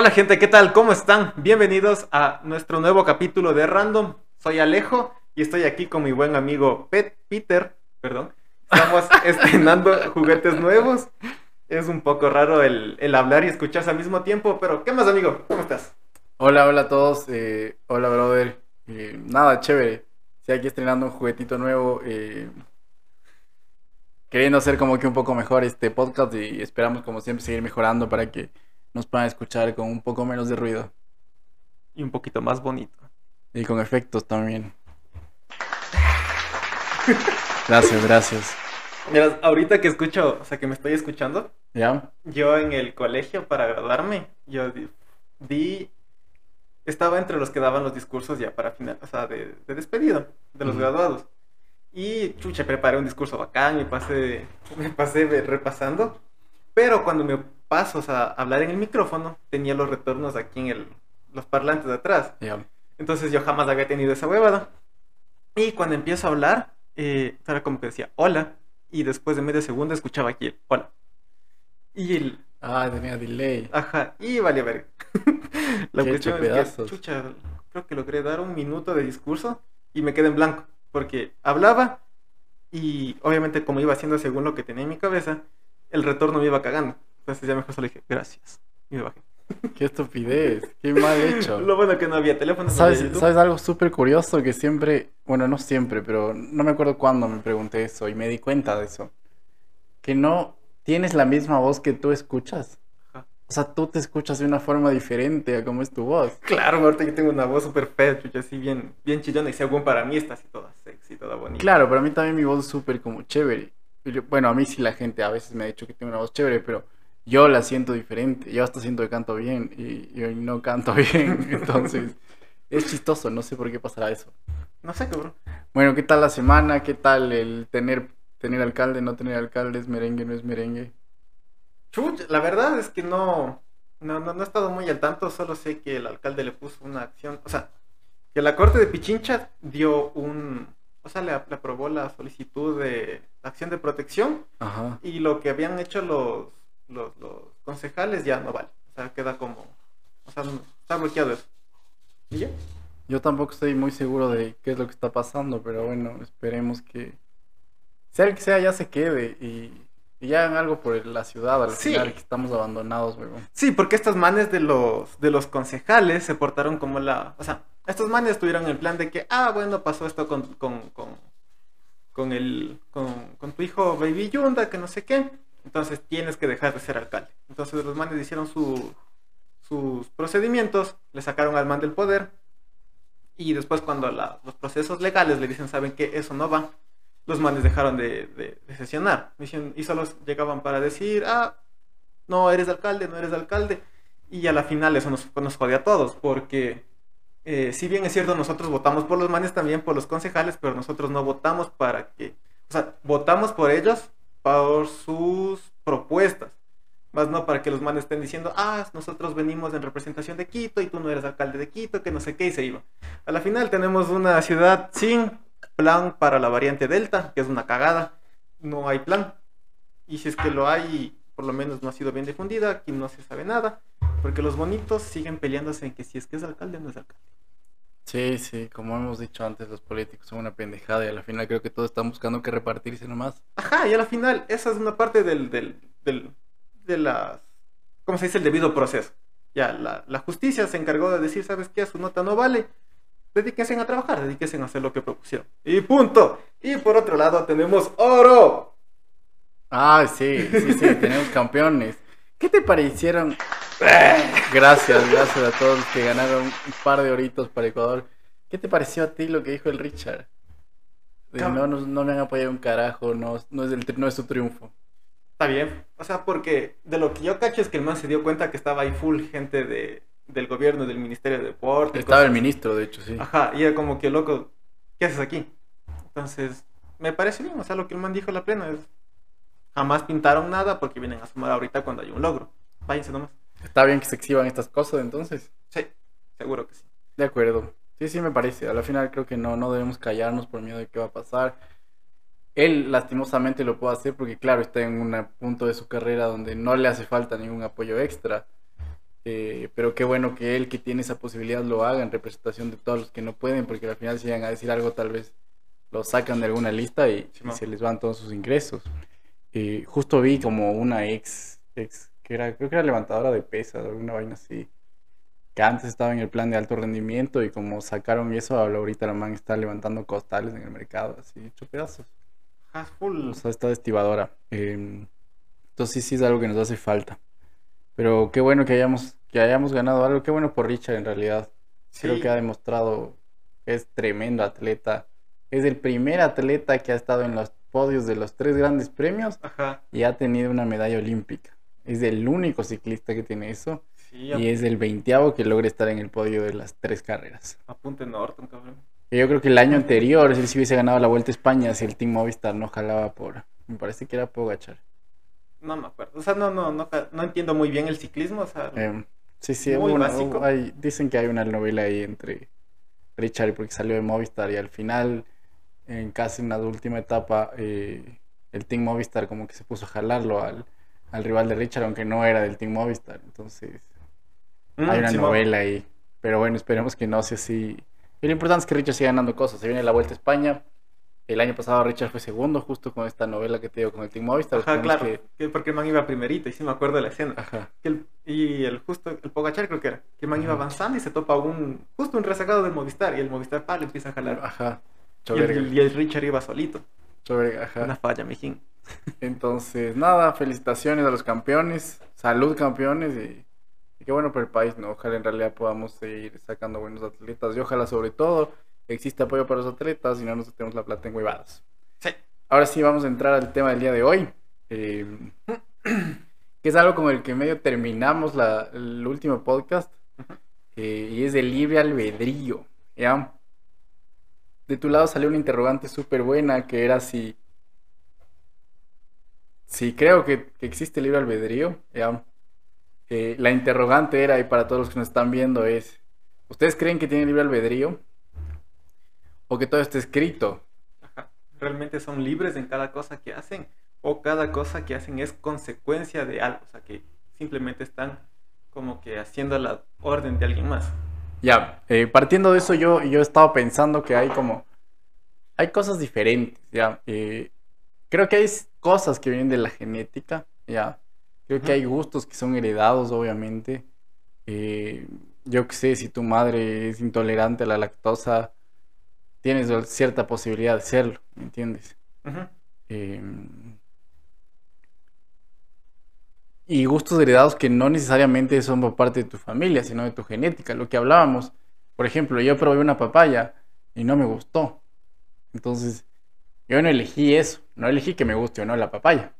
Hola gente, ¿qué tal? ¿Cómo están? Bienvenidos a nuestro nuevo capítulo de Random. Soy Alejo y estoy aquí con mi buen amigo Pet Peter, perdón. Estamos estrenando juguetes nuevos. Es un poco raro el, el hablar y escucharse al mismo tiempo, pero ¿qué más amigo? ¿Cómo estás? Hola, hola a todos. eh, hola, brother. Eh, nada, chévere. Estoy aquí estrenando un juguetito nuevo. eh, queriendo hacer como que un poco mejor este podcast y esperamos como siempre seguir mejorando para que nos puedan escuchar con un poco menos de ruido Y un poquito más bonito. y con efectos también. Gracias, gracias. Mira, ahorita que escucho, o sea, que me estoy escuchando, ¿Ya? yo en el colegio para graduarme, yo di, di- estaba entre los que daban los discursos ya para final, o sea, de, de despedida de los graduados. Y chucha, preparé un discurso bacán, me pasé, me pasé repasando, pero cuando me paso o sea, a hablar en el micrófono, tenía los retornos aquí en el, los parlantes de atrás. Ya. Entonces yo jamás había tenido esa huevada. Y cuando empiezo a hablar, eh, era como que decía hola. Y después de medio segundo escuchaba aquí el hola. Y el Ah, tenía delay. ajá, y vale ver. La Qué cuestión es que, chucha, creo que logré dar un minuto de discurso y me quedé en blanco. Porque hablaba y obviamente como iba haciendo según lo que tenía en mi cabeza, el retorno me iba cagando. Entonces ya mejor solo dije, gracias. Y me bajé. Qué estupidez. Qué mal hecho. Lo bueno que no había teléfono. no ¿Sabes, había YouTube. ¿Sabes algo súper curioso que siempre, bueno, no siempre, pero no me acuerdo cuándo me pregunté eso y me di cuenta de eso? Que no tienes la misma voz que tú escuchas. Ajá. O sea, tú te escuchas de una forma diferente a cómo es tu voz. Claro, ahorita yo tengo una voz súper fea, chucha, así bien, bien chillona. Y según para mí está así toda sexy, toda bonita. Claro, pero a mí también mi voz es súper como chévere. Bueno, a mí sí la gente a veces me ha dicho que tengo una voz chévere, pero yo la siento diferente. Yo hasta siento que canto bien y yo no canto bien. Entonces, es chistoso, no sé por qué pasará eso. No sé, cabrón. Bueno, ¿qué tal la semana? ¿Qué tal el tener, tener alcalde, no tener alcalde? ¿Es merengue, no es merengue? Chucha, la verdad es que no, no, no, no he estado muy al tanto, solo sé que el alcalde le puso una acción, o sea, que la corte de Pichincha dio un, o sea, le, le aprobó la solicitud de acción de protección Ajá. y lo que habían hecho los, los, los concejales ya no vale, o sea, queda como, o sea, no- está bloqueado eso. ¿Y ya? Yo tampoco estoy muy seguro de qué es lo que está pasando, pero bueno, esperemos que sea el que sea ya se quede y, y ya hagan algo por la ciudad al Sí. final, que estamos abandonados, weón. Sí, porque estos manes de los, de los concejales se portaron como la... O sea, estos manes tuvieron el plan de que, ah, bueno, pasó esto con, con, con, con, el, con, con tu hijo Baby Yunda, que no sé qué. Entonces tienes que dejar de ser alcalde. Entonces los manes hicieron su, sus procedimientos, le sacaron al man del poder. Y después cuando los procesos legales le dicen, saben que eso no va, los manes dejaron de, de- de sesionar. Y solo llegaban para decir, ah, no eres alcalde, no eres alcalde. Y a la final eso nos, nos jode a todos, porque eh, si bien es cierto, nosotros votamos por los manes también, por los concejales, pero nosotros no votamos para que, o sea, votamos por ellos por sus propuestas, más no para que los manes estén diciendo, ah, nosotros venimos en representación de Quito y tú no eres alcalde de Quito, que no sé qué, y se iba. A la final tenemos una ciudad sin plan para la variante Delta, que es una cagada, no hay plan. Y si es que lo hay, por lo menos no ha sido bien difundida, aquí no se sabe nada, porque los bonitos siguen peleándose en que si es que es alcalde no es alcalde. Sí, sí, como hemos dicho antes, los políticos son una pendejada y al final creo que todos están buscando que repartirse nomás. Ajá, y a la final, esa es una parte del, del, del de las, ¿cómo se dice? El debido proceso. Ya, la, la justicia se encargó de decir, ¿sabes qué? Su nota no vale. Dedíquense a trabajar, dedíquense a hacer lo que propusieron. Y punto. Y por otro lado tenemos oro. Ah, sí, sí, sí, tenemos campeones. ¿Qué te parecieron? Gracias, gracias a todos los que ganaron un par de horitos para Ecuador. ¿Qué te pareció a ti lo que dijo el Richard? De, no, nos- no me han apoyado un carajo, no, no, es el, no es su triunfo. Está bien. O sea, porque de lo que yo cacho es que el man se dio cuenta que estaba ahí full gente de, del gobierno, del Ministerio de Deporte. Estaba el ministro, de hecho, sí. Ajá, y era como que, loco, ¿qué haces aquí? Entonces, me parece bien, o sea, lo que el man dijo en la plena es, jamás pintaron nada porque vienen a sumar ahorita cuando hay un logro. Váyanse nomás. Está bien que se exhiban estas cosas, entonces. Sí, seguro que sí. De acuerdo. Sí, sí, me parece. A la final creo que no, no debemos callarnos por miedo de qué va a pasar. Él lastimosamente lo puede hacer porque, claro, está en un punto de su carrera donde no le hace falta ningún apoyo extra. Eh, pero qué bueno que él que tiene esa posibilidad lo haga en representación de todos los que no pueden, porque al final si llegan a decir algo tal vez lo sacan de alguna lista y, Sí, y se les van todos sus ingresos. Eh, justo vi como una ex, ex, que era, creo que era levantadora de pesas, alguna vaina así, que antes estaba en el plan de alto rendimiento y como sacaron eso, ahorita la man está levantando costales en el mercado, así, hecho pedazos. Ajá, full. O sea, está estibadora. Eh, entonces sí, sí es algo que nos hace falta. Pero qué bueno que hayamos, que hayamos ganado algo. Qué bueno por Richard en realidad. Creo que ha demostrado es tremendo atleta. Es el primer atleta que ha estado en los podios de los tres grandes premios Ajá. y ha tenido una medalla olímpica. Es el único ciclista que tiene eso Sí, y es el veinteavo que logra estar en el podio de las tres carreras. apunte Norton, cabrón. Yo creo que el año anterior, si él se hubiese ganado la Vuelta a España, si el Team Movistar no jalaba por... Me parece que era Pogachar. No me acuerdo. O sea, no, no, no, no entiendo muy bien el ciclismo. O sea, Em, sí, sí, Muy una- básico. hay- dicen que hay una novela ahí entre Richard porque salió de Movistar y al final, en casi una última etapa, eh, el Team Movistar como que se puso a jalarlo al, al rival de Richard, aunque no era del Team Movistar. Entonces, mm, hay una novela ahí. Pero bueno, esperemos que no sea así. Y lo importante es que Richard siga ganando cosas. Se viene la Vuelta a España. El año pasado Richard fue segundo, justo con esta novela que te digo con el Team Movistar. Ajá, claro. que- que porque el man iba primerito y sí me acuerdo de la escena. Ajá. Que el- y el justo, el Pogachar creo que era, que el man iba avanzando y se topa un, justo un rezagado del Movistar y el Movistar pa, le empieza a jalar. Ajá. Y el, y el Richard iba solito. choverga, ajá. Una falla, mijín. Entonces, nada, felicitaciones a los campeones, salud campeones y, y qué bueno por el país, ¿no? Ojalá en realidad podamos seguir sacando buenos atletas y ojalá sobre todo exista apoyo para los atletas y no nos tenemos la plata en huevadas. Sí. Ahora sí vamos a entrar al tema del día de hoy, eh, que es algo con el que medio terminamos la- el último podcast eh, y es el libre albedrío, ¿ya? De tu lado salió una interrogante súper buena que era si Sí, creo que, existe el libre albedrío. ya. Eh, la interrogante era, y para todos los que nos están viendo, es, ¿ustedes creen que tienen libre albedrío? ¿O que todo está escrito? Realmente son libres en cada cosa que hacen o cada cosa que hacen es consecuencia de algo. O sea, que simplemente están como que haciendo la orden de alguien más. Ya, eh, partiendo de eso, yo, yo he estado pensando que hay como, hay cosas diferentes, ya. Eh, creo que hay cosas que vienen de la genética, ya. Creo que hay gustos que son heredados, obviamente. Eh, yo que sé, si tu madre es intolerante a la lactosa, tienes cierta posibilidad de serlo, ¿me entiendes? Y gustos heredados que no necesariamente son por parte de tu familia, sino de tu genética, lo que hablábamos. Por ejemplo, yo probé una papaya y no me gustó. Entonces, yo no elegí eso, no elegí que me guste o no la papaya.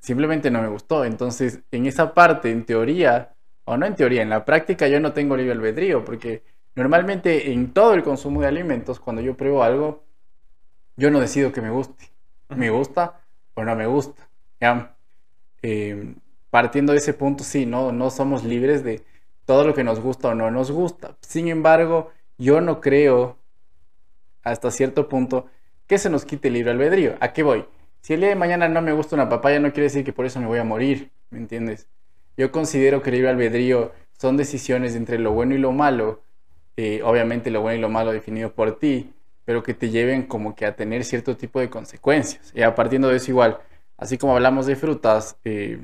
Simplemente no me gustó. Entonces, en esa parte, en teoría, o no en teoría, en la práctica yo no tengo libre albedrío, porque normalmente en todo el consumo de alimentos, cuando yo pruebo algo, yo no decido que me guste. Me gusta o no me gusta. ¿ya? Eh, partiendo de ese punto, sí, no, no somos libres de todo lo que nos gusta o no nos gusta. Sin embargo, yo no creo, hasta cierto punto, que se nos quite el libre albedrío. ¿A qué voy? Si el día de mañana no me gusta una papaya, no quiere decir que por eso me voy a morir, ¿me entiendes? Yo considero que el libre albedrío son decisiones entre lo bueno y lo malo, eh, obviamente lo bueno y lo malo definido por ti, pero que te lleven como que a tener cierto tipo de consecuencias. Y a partiendo de eso igual, así como hablamos de frutas, eh,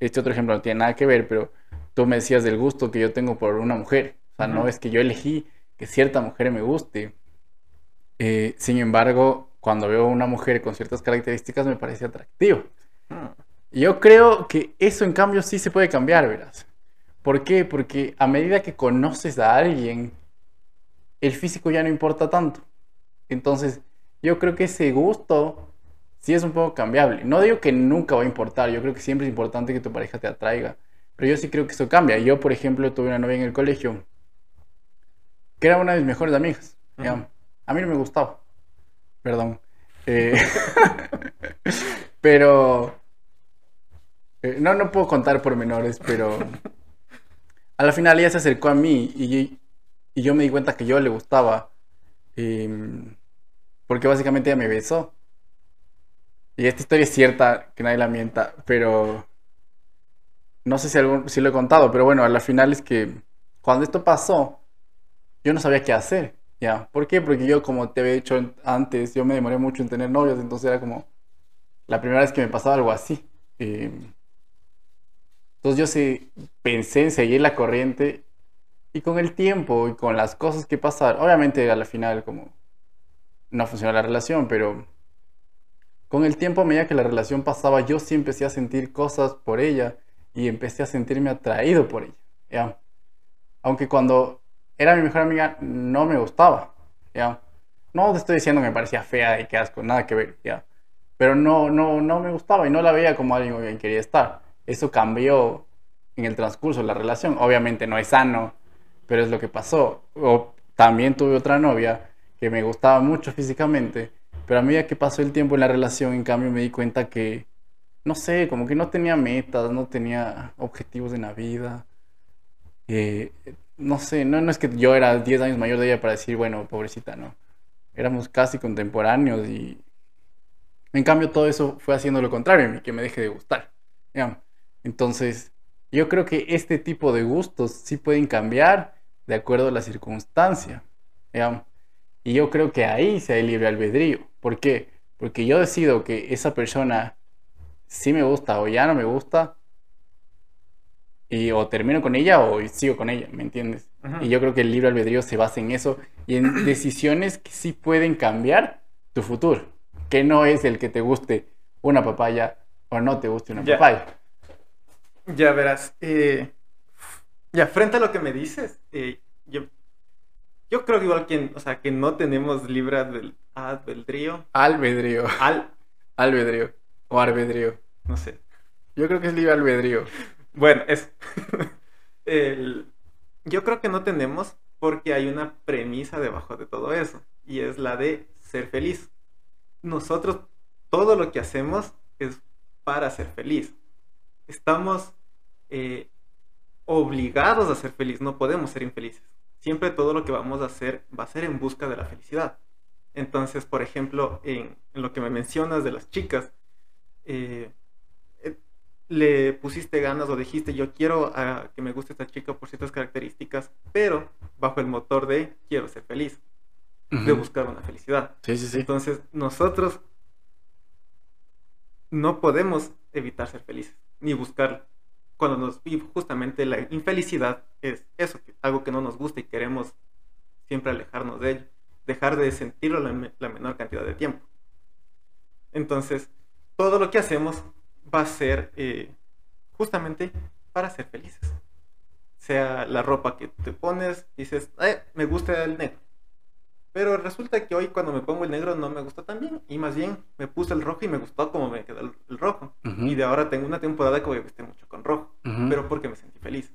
este otro ejemplo no tiene nada que ver, pero tú me decías del gusto que yo tengo por una mujer. O sea, no es que yo elegí que cierta mujer me guste. Eh, sin embargo, cuando veo una mujer con ciertas características me parece atractivo. Mm. Yo creo que eso en cambio sí se puede cambiar, verás. ¿Por qué? Porque a medida que conoces a alguien, el físico ya no importa tanto. Entonces, yo creo que ese gusto sí es un poco cambiable. No digo que nunca va a importar, yo creo que siempre es importante que tu pareja te atraiga. Pero yo sí creo que eso cambia. Yo, por ejemplo, tuve una novia en el colegio que era una de mis mejores amigas. A mí no me gustaba. Perdón. Eh, pero... eh, no, no puedo contar pormenores, pero... A la final ella se acercó a mí y, y yo me di cuenta que yo le gustaba. em, porque básicamente ella me besó. Y esta historia es cierta, que nadie la mienta, pero... no sé si, algún, si lo he contado, pero bueno, a la final es que cuando esto pasó, yo no sabía qué hacer, ¿ya? ¿Por qué? Porque yo, como te había dicho antes, yo me demoré mucho en tener novios, entonces era como la primera vez que me pasaba algo así. Eh, entonces yo sí pensé en seguir la corriente y con el tiempo y con las cosas que pasaron, obviamente a la final como no funcionó la relación, pero con el tiempo a medida que la relación pasaba yo sí empecé a sentir cosas por ella y empecé a sentirme atraído por ella. ¿ya? Aunque cuando era mi mejor amiga no me gustaba. ¿ya? No te estoy diciendo que me parecía fea y que asco, nada que ver. ¿ya? Pero no, no, no me gustaba y no la veía como alguien con quien quería estar. Eso cambió en el transcurso de la relación. Obviamente no es sano, pero es lo que pasó. También tuve otra novia que me gustaba mucho físicamente, pero a medida que pasó el tiempo en la relación, en cambio me di cuenta que, no sé, como que no tenía metas, no tenía objetivos en la vida. Eh, no sé, no, no es que yo era 10 años mayor de ella para decir, bueno, pobrecita, no. Éramos casi contemporáneos y en cambio todo eso fue haciendo lo contrario, que me deje de gustar. Entonces, yo creo que este tipo de gustos sí pueden cambiar de acuerdo a la circunstancia. Y yo creo que ahí se hay libre albedrío. ¿Por qué? Porque yo decido que esa persona sí me gusta o ya no me gusta. Y o termino con ella o sigo con ella, ¿me entiendes? Y yo creo que el libre albedrío se basa en eso y en decisiones que sí pueden cambiar tu futuro. Que no es el que te guste una papaya o no te guste una papaya. Ya verás. Eh, ya, frente a lo que me dices, eh, yo, yo creo que igual que, o sea, que no tenemos libre albedrío. Albedrío. Al... Albedrío. O arbedrío. No sé. Yo creo que es libre albedrío. Bueno, es... Yo creo que no tenemos porque hay una premisa debajo de todo eso. Y es la de ser feliz. Nosotros, todo lo que hacemos es para ser feliz. Estamos eh, obligados a ser felices, no podemos ser infelices. Siempre todo lo que vamos a hacer va a ser en busca de la felicidad. Entonces, por ejemplo, en, lo que me mencionas de las chicas, eh, eh, le pusiste ganas o dijiste, yo quiero que me guste esta chica por ciertas características, pero bajo el motor de quiero ser feliz, de buscar una felicidad. Entonces, nosotros no podemos evitar ser felices, ni buscarlo cuando nos justamente la infelicidad es eso, algo que no nos gusta y queremos siempre alejarnos de ello, dejar de sentirlo la, menor cantidad de tiempo. Entonces, todo lo que hacemos va a ser eh, justamente para ser felices. Sea la ropa que te pones, dices, me gusta el negro. Pero resulta que hoy cuando me pongo el negro no me gusta tan bien. Y más bien me puse el rojo y me gustó como me quedó el, rojo. Y de ahora tengo una temporada que voy a vestir mucho con rojo. Pero porque me sentí feliz.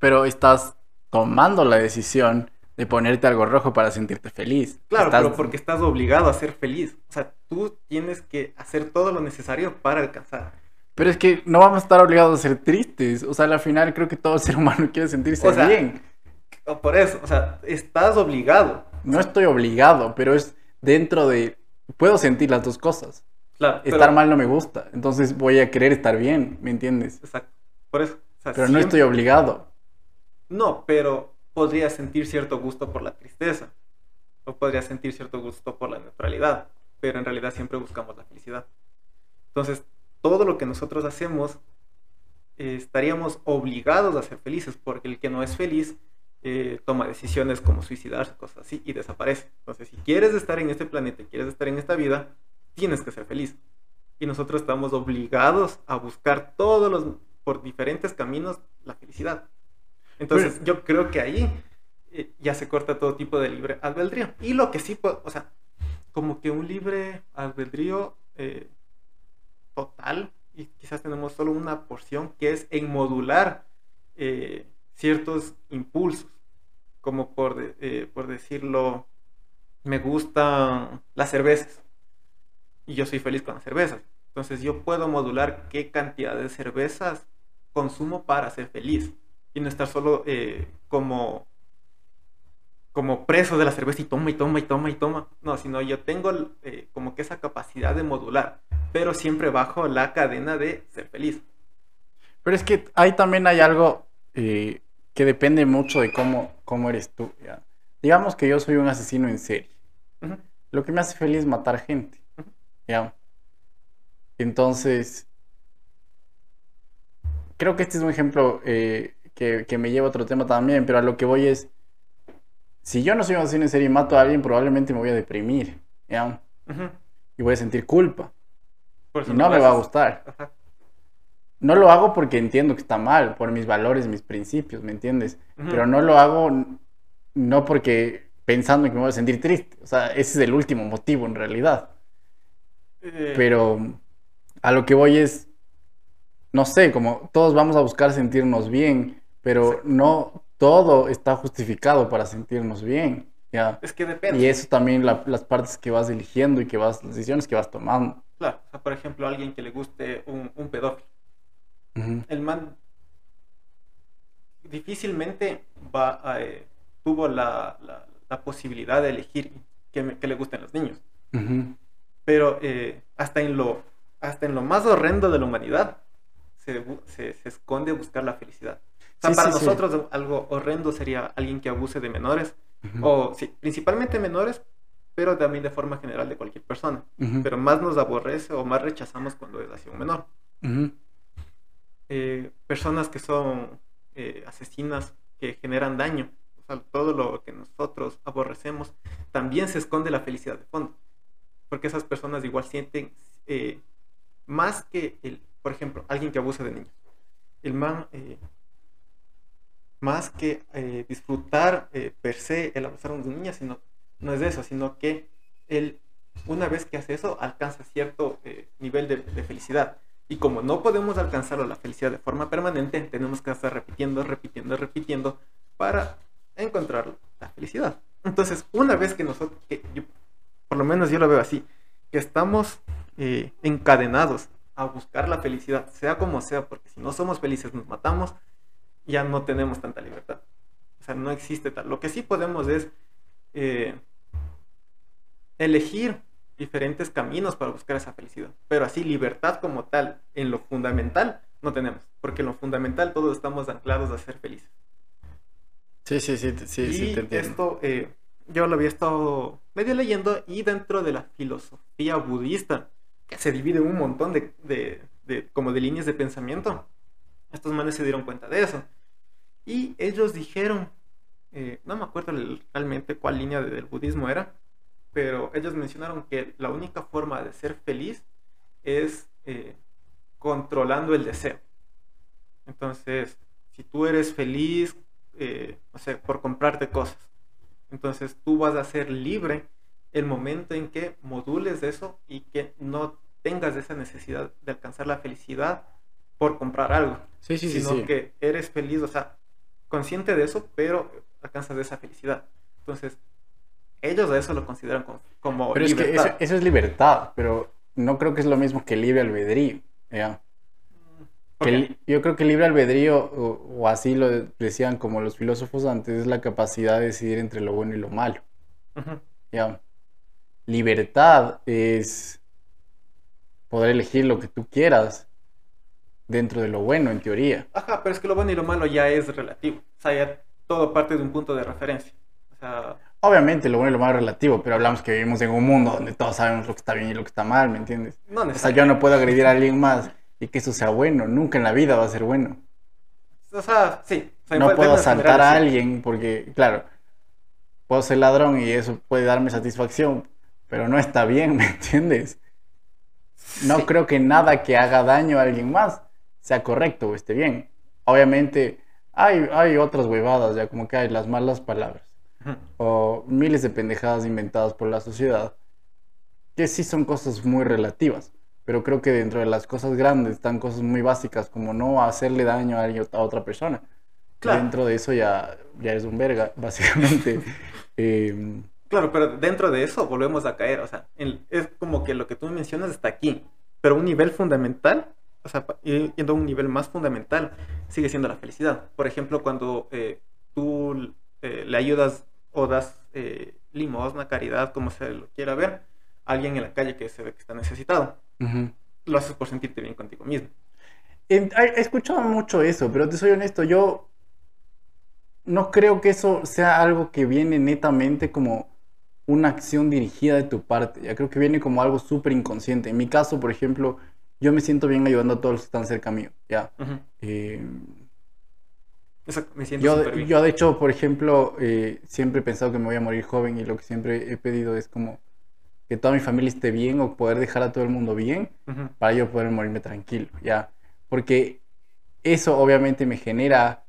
Pero estás tomando la decisión de ponerte algo rojo para sentirte feliz. Claro, pero porque estás obligado a ser feliz. O sea, tú tienes que hacer todo lo necesario para alcanzar. Pero es que no vamos a estar obligados a ser tristes. O sea, al final creo que todo ser humano quiere sentirse bien. Por eso, o sea, estás obligado no estoy obligado, pero es dentro de... Puedo sentir las dos cosas. Claro. Estar mal no me gusta, entonces voy a querer estar bien, ¿me entiendes? Exacto. Por eso. pero no estoy obligado. No, pero podría sentir cierto gusto por la tristeza. O podría sentir cierto gusto por la neutralidad. Pero en realidad siempre buscamos la felicidad. Entonces, todo lo que nosotros hacemos eh, estaríamos obligados a ser felices, porque el que no es feliz eh, toma decisiones como suicidarse, cosas así, y desaparece. Entonces, si quieres estar en este planeta, quieres estar en esta vida, tienes que ser feliz. Y nosotros estamos obligados a buscar todos los, por diferentes caminos, la felicidad. Entonces, yo creo que ahí eh, ya se corta todo tipo de libre albedrío. Y lo que sí, o sea, como que un libre albedrío eh, total, y quizás tenemos solo una porción, que es en modular ciertos impulsos, como por, eh, por decirlo, me gustan las cervezas y yo soy feliz con las cervezas. Entonces yo puedo modular qué cantidad de cervezas consumo para ser feliz y no estar solo eh, como como preso de la cerveza y toma y toma y toma y toma. No, sino yo tengo eh, como que esa capacidad de modular, pero siempre bajo la cadena de ser feliz. Pero es que ahí también hay algo eh, que depende mucho de cómo, cómo eres tú. ¿ya? Digamos que yo soy un asesino en serie. Lo que me hace feliz es matar gente. ¿ya? Entonces, creo que este es un ejemplo eh, que, que me lleva a otro tema también, pero a lo que voy es, si yo no soy un asesino en serie y mato a alguien, probablemente me voy a deprimir, ¿ya? Y voy a sentir culpa. Por eso Y no me va a gustar. Ajá. No lo hago porque entiendo que está mal, por mis valores, mis principios, ¿me entiendes? Pero no lo hago no porque pensando que me voy a sentir triste. O sea, ese es el último motivo en realidad. Eh, Pero a lo que voy es, no sé, como todos vamos a buscar sentirnos bien, pero Exacto. no todo está justificado para sentirnos bien, ¿ya? es que depende. Y eso también la- las partes que vas eligiendo y que vas, las decisiones que vas tomando. Claro, o sea, por ejemplo, alguien que le guste un, un pedófilo. Ujú, El man difícilmente va a, eh, tuvo la, la- la posibilidad de elegir que, me- que le gusten los niños. ujú. Pero eh, hasta, en lo, hasta en lo más horrendo de la humanidad se, se, se esconde buscar la felicidad. O sea, Sí, para sí, sí. nosotros algo horrendo sería alguien que abuse de menores, Ujú, o sí, principalmente menores, pero también de forma general de cualquier persona. ujú, Pero más nos aborrece o más rechazamos cuando es hacia un menor. Eh, personas que son eh, asesinas, que generan daño, todo lo que nosotros aborrecemos, también se esconde la felicidad de fondo. Porque esas personas igual sienten eh, más que el, por ejemplo, alguien que abuse de niños. El man, más que disfrutar per se el abusar de niña, sino, no es eso, sino que él, una vez que hace eso, alcanza cierto nivel de felicidad. Y como no podemos alcanzar la felicidad de forma permanente, tenemos que estar repitiendo, repitiendo, repitiendo para encontrar la felicidad. Entonces, una vez que nosotros, por lo menos yo lo veo así, que estamos eh, encadenados a buscar la felicidad, sea como sea, porque si no somos felices nos matamos, ya no tenemos tanta libertad. O sea, no existe tal. Lo que sí podemos es eh, elegir diferentes caminos para buscar esa felicidad. Pero así, libertad como tal, en lo fundamental, no tenemos. Porque en lo fundamental todos estamos anclados a ser felices. Sí, sí, sí, sí, y sí, te entiendo. esto eh, yo lo había estado medio leyendo y dentro de la filosofía budista, que se divide un montón de, de- de- como de líneas de pensamiento, estos manes se dieron cuenta de eso. Y ellos dijeron, eh, no me acuerdo realmente cuál línea de- del budismo era, pero ellos mencionaron que la única forma de ser feliz es eh, controlando el deseo. Entonces, si tú eres feliz, eh, no sé, por comprarte cosas, entonces tú vas a ser libre el momento en que modules eso y que no tengas esa necesidad de alcanzar la felicidad por comprar algo, Sí, sí, sí, sino sí. que eres feliz, o sea, consciente de eso, pero alcanzas esa felicidad. Entonces, ellos a eso lo consideran como, como Pero es que libertad. eso, eso es libertad, pero no creo que es lo mismo que libre albedrío. ¿ya? Yo creo que libre albedrío, o, o así lo decían como los filósofos antes, es la capacidad de decidir entre lo bueno y lo malo. ¿ya? Libertad es poder elegir lo que tú quieras dentro de lo bueno, en teoría. Ajá, pero es que lo bueno y lo malo ya es relativo. O sea, ya todo parte de un punto de referencia. O sea, Obviamente lo bueno y lo malo es relativo, pero hablamos que vivimos en un mundo donde todos sabemos lo que está bien y lo que está mal, ¿me entiendes? no O sea, yo no puedo agredir a alguien más y que eso sea bueno, nunca en la vida va a ser bueno. O sea, sí. O sea, No puedo asaltar a alguien porque, claro, puedo ser ladrón y eso puede darme satisfacción, pero no está bien, ¿me entiendes? No Sí. creo que nada que haga daño a alguien más sea correcto o esté bien. Obviamente hay, hay otras huevadas, ya como que hay las malas palabras. O miles de pendejadas inventadas por la sociedad, que sí son cosas muy relativas, pero creo que dentro de las cosas grandes están cosas muy básicas como no hacerle daño a, otra persona. Claro. Dentro de eso ya, ya es un verga, básicamente. Eh, Claro, pero dentro de eso volvemos a caer. O sea, en- es como que lo que tú mencionas está aquí. Pero un nivel fundamental, o sea, yendo a un nivel más fundamental, sigue siendo la felicidad. Por ejemplo, cuando eh, tú eh, le ayudas o das eh, limosna, caridad, como se lo quiera ver, a alguien en la calle que se ve que está necesitado. ujú. Lo haces por sentirte bien contigo mismo. he escuchado mucho eso, pero te soy honesto, yo no creo que eso sea algo que viene netamente como una acción dirigida de tu parte. Ya creo que viene como algo súper inconsciente. En mi caso, por ejemplo, yo me siento bien ayudando a todos los que están cerca mío. Ya. Eh, me siento yo, bien. yo, de hecho, por ejemplo, eh, siempre he pensado que me voy a morir joven y lo que siempre he pedido es como que toda mi familia esté bien o poder dejar a todo el mundo bien para yo poder morirme tranquilo. Ya. Porque eso obviamente me genera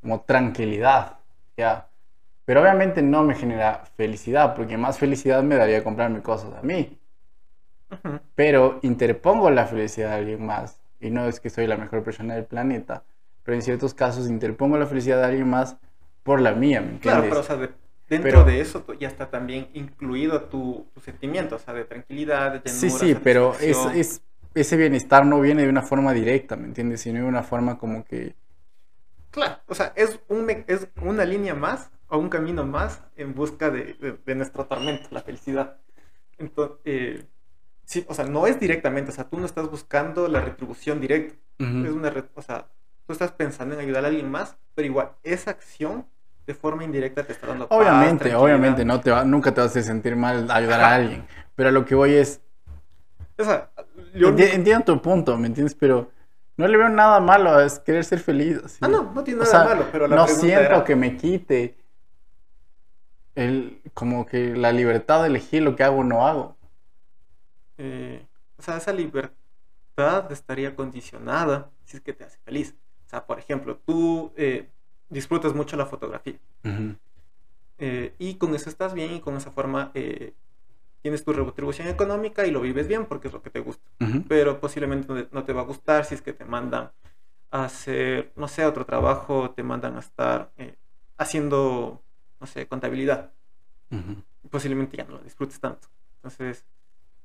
como tranquilidad, ¿ya? Pero obviamente no me genera felicidad, porque más felicidad me daría comprarme cosas a mí. Pero interpongo la felicidad de alguien más, y no es que soy la mejor persona del planeta, pero en ciertos casos interpongo la felicidad de alguien más por la mía, ¿me entiendes? Claro, pero o sea, dentro de eso ya está también incluido tu, tu, sentimiento, o sea, de tranquilidad, de llenura, Sí, sí, pero es, es, ese bienestar no viene de una forma directa, ¿me entiendes? Sino de una forma como que Claro, o sea, es, un, es una línea más o un camino más en busca de, nuestro tormento, la felicidad. Entonces, eh, sí, o sea, no es directamente, o sea, tú no estás buscando la retribución directa. Es una, o sea, tú estás pensando en ayudar a alguien más, pero igual, esa acción de forma indirecta te está dando Obviamente, obviamente, no te va, nunca te vas a sentir mal ayudar a alguien, pero a lo que voy es... O sea, yo... Entiendo tu punto, ¿me entiendes? Pero no le veo nada malo a querer ser feliz. Ah, no, no tiene nada malo, pero la No siento que me quite el, como que la libertad de elegir lo que hago o no hago. Eh, o sea, esa libertad estaría condicionada si es que te hace feliz. O sea, por ejemplo, tú eh, disfrutas mucho la fotografía. Eh, y con eso estás bien y con esa forma tienes tu retribución económica y lo vives bien porque es lo que te gusta. Pero posiblemente no te va a gustar si es que te mandan a hacer, no sé, otro trabajo, te mandan a estar eh, haciendo, no sé, contabilidad. Posiblemente ya no lo disfrutes tanto. Entonces,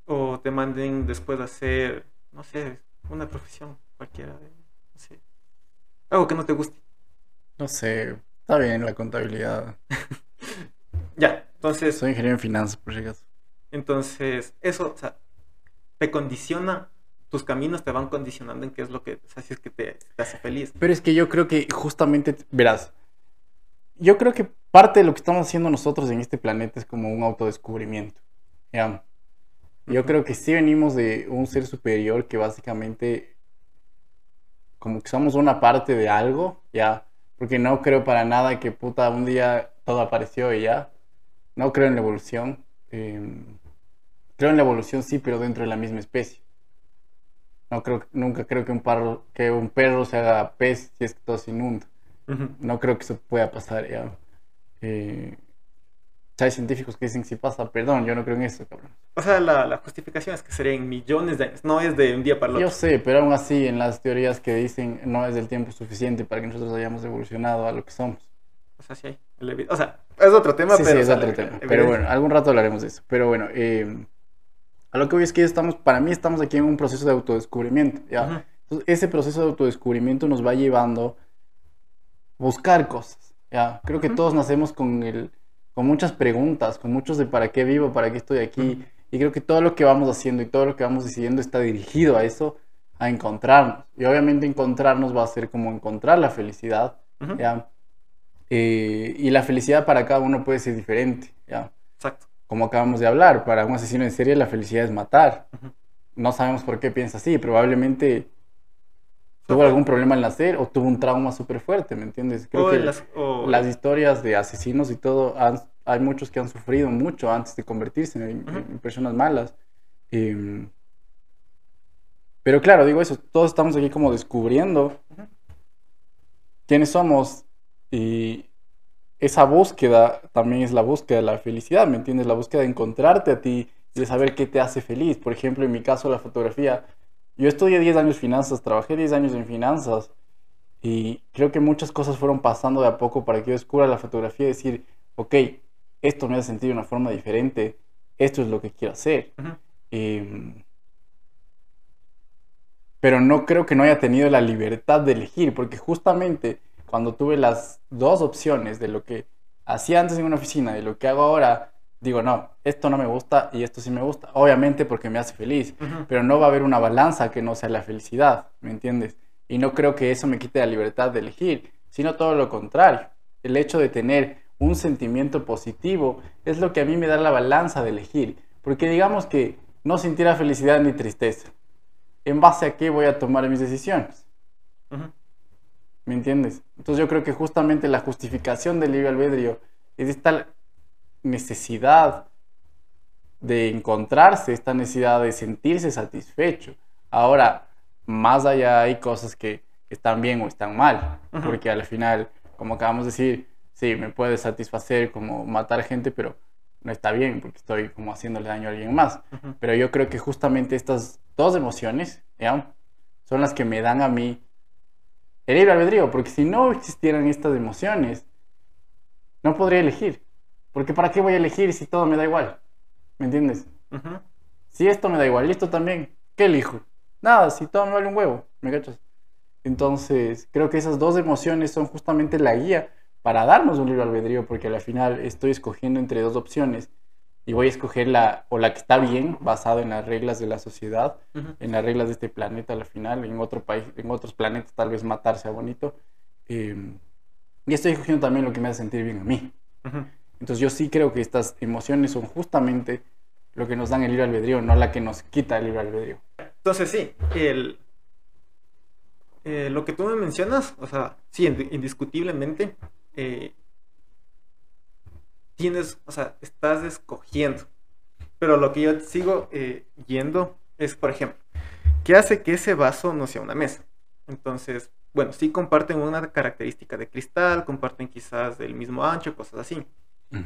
o te manden después a hacer, no sé, una profesión cualquiera, no sé, algo que no te guste. No sé, está bien la contabilidad. ya, entonces... Soy ingeniero en finanzas, por si acaso. Entonces, eso, o sea, te condiciona, tus caminos te van condicionando en qué es lo que, o sea, si es que te, hace feliz. Pero es que yo creo que justamente, verás, yo creo que parte de lo que estamos haciendo nosotros en este planeta es como un autodescubrimiento. ¿ya? Yo creo que sí venimos de un ser superior que básicamente como que somos una parte de algo, ya, porque no creo para nada que puta un día todo apareció y ya. No creo en la evolución. Em, creo en la evolución sí, pero dentro de la misma especie. No creo, nunca creo que un, perro, que un perro se haga pez si es que todo se inunda. No creo que eso pueda pasar. Ya. Eh, hay científicos que dicen que si pasa, perdón, yo no creo en eso, cabrón. O sea, la, justificación es que serían millones de años, no es de un día para el otro. Yo sé, pero aún así, en las teorías que dicen no es del tiempo suficiente para que nosotros hayamos evolucionado a lo que somos. O sea, sí hay. O sea, es otro tema, pero. Sí, es otro tema. Pero bueno, algún rato hablaremos de eso. Pero bueno, eh, a lo que voy es que estamos, para mí estamos aquí en un proceso de autodescubrimiento, ¿ya? Entonces, ese proceso de autodescubrimiento nos va llevando a buscar cosas, ¿ya? Creo que todos nacemos con, el, con muchas preguntas, con muchos de para qué vivo, para qué estoy aquí. Y creo que todo lo que vamos haciendo y todo lo que vamos decidiendo está dirigido a eso, a encontrarnos. Y obviamente encontrarnos va a ser como encontrar la felicidad, ¿ya? Eh, y la felicidad para cada uno puede ser diferente, ¿ya? Exacto como acabamos de hablar, para un asesino en serie la felicidad es matar. No sabemos por qué piensa así, probablemente tuvo algún problema al nacer o tuvo un trauma súper fuerte, ¿me entiendes? Creo que las, historias de asesinos y todo, hay muchos que han sufrido mucho antes de convertirse en, personas malas. Em, pero claro, digo eso, todos estamos aquí como descubriendo quiénes somos y, esa búsqueda también es la búsqueda de la felicidad, ¿me entiendes? La búsqueda de encontrarte a ti y de saber qué te hace feliz. Por ejemplo, en mi caso, la fotografía. Yo estudié 10 años finanzas, trabajé 10 años en finanzas y creo que muchas cosas fueron pasando de a poco para que yo descubra la fotografía y decir, ok, esto me hace sentir de una forma diferente, esto es lo que quiero hacer. Em, pero no creo que no haya tenido la libertad de elegir, porque justamente cuando tuve las dos opciones de lo que hacía antes en una oficina y lo que hago ahora, digo, no, esto no me gusta y esto sí me gusta. Obviamente porque me hace feliz, pero no va a haber una balanza que no sea la felicidad, ¿me entiendes? Y no creo que eso me quite la libertad de elegir, sino todo lo contrario. El hecho de tener un sentimiento positivo es lo que a mí me da la balanza de elegir. Porque digamos que no sintiera felicidad ni tristeza. ¿En base a qué voy a tomar mis decisiones? ¿Me entiendes? Entonces yo creo que justamente la justificación del libre albedrío es esta necesidad de encontrarse, esta necesidad de sentirse satisfecho. Ahora, más allá hay cosas que están bien o están mal, porque al final, como acabamos de decir, sí, me puede satisfacer como matar gente, pero no está bien porque estoy como haciéndole daño a alguien más. Pero yo creo que justamente estas dos emociones, ¿ya? Son las que me dan a mí el libre albedrío, porque si no existieran estas emociones, no podría elegir. Porque ¿para qué voy a elegir si todo me da igual? ¿Me entiendes? Si esto me da igual y esto también, ¿qué elijo? Nada, si todo me vale un huevo, ¿me cachas? Entonces, creo que esas dos emociones son justamente la guía para darnos un libre albedrío, porque al final estoy escogiendo entre dos opciones y voy a escoger la, o la que está bien, basada en las reglas de la sociedad, en las reglas de este planeta al final, en otro país, en otros planetas tal vez matarse a bonito. Em, y estoy escogiendo también lo que me hace sentir bien a mí. Entonces yo sí creo que estas emociones son justamente lo que nos dan el libre albedrío, no la que nos quita el libre albedrío. Entonces sí, el, eh, lo que tú me mencionas, o sea, sí, indiscutiblemente, eh, tienes, o sea, estás escogiendo. Pero lo que yo sigo eh, yendo es, por ejemplo, ¿qué hace que ese vaso no sea una mesa? Entonces, bueno, sí comparten una característica de cristal, comparten quizás del mismo ancho, cosas así,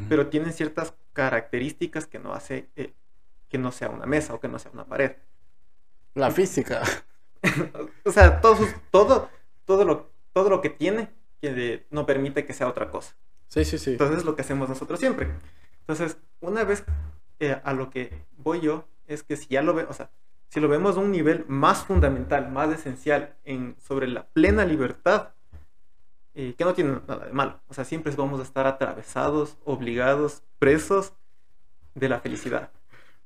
pero tienen ciertas características que no hace eh, que no sea una mesa o que no sea una pared. La física. o sea, todo, todo, todo, lo, todo lo que tiene que no permite que sea otra cosa. Sí, sí, sí. Entonces es lo que hacemos nosotros siempre. Entonces, una vez eh, a lo que voy yo es que si ya lo vemos, o sea, si lo vemos a un nivel más fundamental, más esencial en, sobre la plena libertad, eh, que no tiene nada de malo. O sea, siempre vamos a estar atravesados, obligados, presos de la felicidad.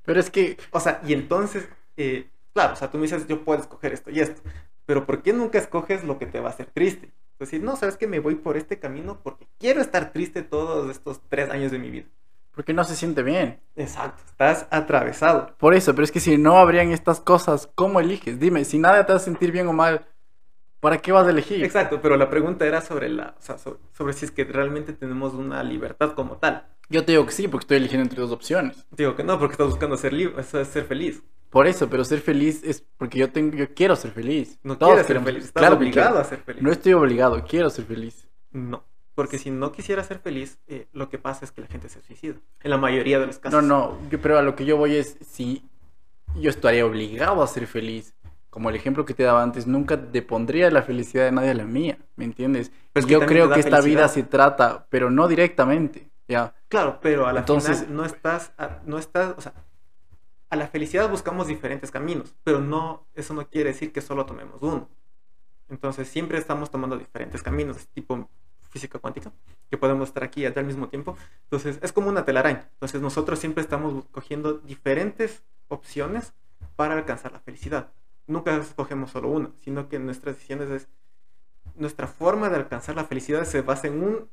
Pero es que... O sea, y entonces, eh, claro, o sea, tú me dices, yo puedo escoger esto y esto, pero ¿por qué nunca escoges lo que te va a hacer triste? Decir, no, sabes que me voy por este camino porque quiero estar triste todos estos tres años de mi vida. Porque no se siente bien. Exacto, estás atravesado. Por eso, pero es que si no habrían estas cosas, ¿cómo eliges? Dime, si nada te hace sentir bien o mal, ¿para qué vas a elegir? Exacto, pero la pregunta era sobre la, o sea, sobre, si es que realmente tenemos una libertad como tal. Yo te digo que sí, porque estoy eligiendo entre dos opciones. digo que no, porque estás buscando ser libre, ser feliz. Por eso, pero ser feliz es porque yo tengo, yo quiero ser feliz. No quieres ser feliz, estás claro obligado a ser feliz. No estoy obligado, quiero ser feliz. No, porque si no quisiera ser feliz, eh, lo que pasa es que la gente se suicida. En la mayoría de los casos. No, no, pero a lo que yo voy es si yo estaría obligado a ser feliz. Como el ejemplo que te daba antes, nunca depondría la felicidad de nadie a la mía, ¿me entiendes? Yo creo que esta vida se trata, pero no directamente, ¿ya? Claro, pero a la Entonces, final no estás, no estás, o sea, a la felicidad buscamos diferentes caminos, pero no, eso no quiere decir que solo tomemos uno. Entonces siempre estamos tomando diferentes caminos, tipo física cuántica, que podemos estar aquí allá al mismo tiempo. Entonces es como una telaraña. Entonces nosotros siempre estamos cogiendo diferentes opciones para alcanzar la felicidad. Nunca escogemos solo una, sino que nuestras decisiones es nuestra forma de alcanzar la felicidad se basa en un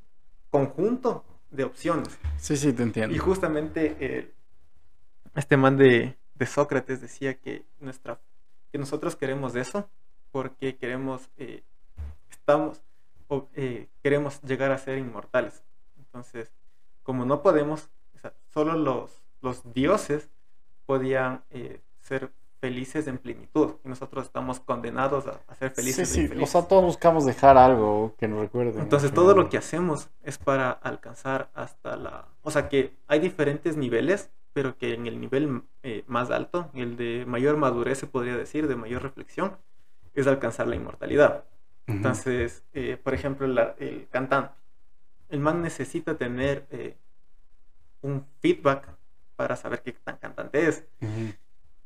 conjunto de opciones. Sí, sí, te entiendo. Y justamente eh, este man de, Sócrates decía que, nuestra, que nosotros queremos eso porque queremos, eh, estamos, eh, queremos llegar a ser inmortales. Entonces, como no podemos, solo los, los dioses podían eh, ser felices en plenitud y nosotros estamos condenados a, ser felices. Sí, sí, o sea, todos buscamos dejar algo que nos recuerde. Entonces, todo lo que hacemos es para alcanzar hasta la... O sea, que hay diferentes niveles pero que en el nivel eh, más alto, el de mayor madurez se podría decir, de mayor reflexión, es alcanzar la inmortalidad. Entonces, eh, por ejemplo, el cantante, el man necesita tener eh, un feedback para saber qué tan cantante es.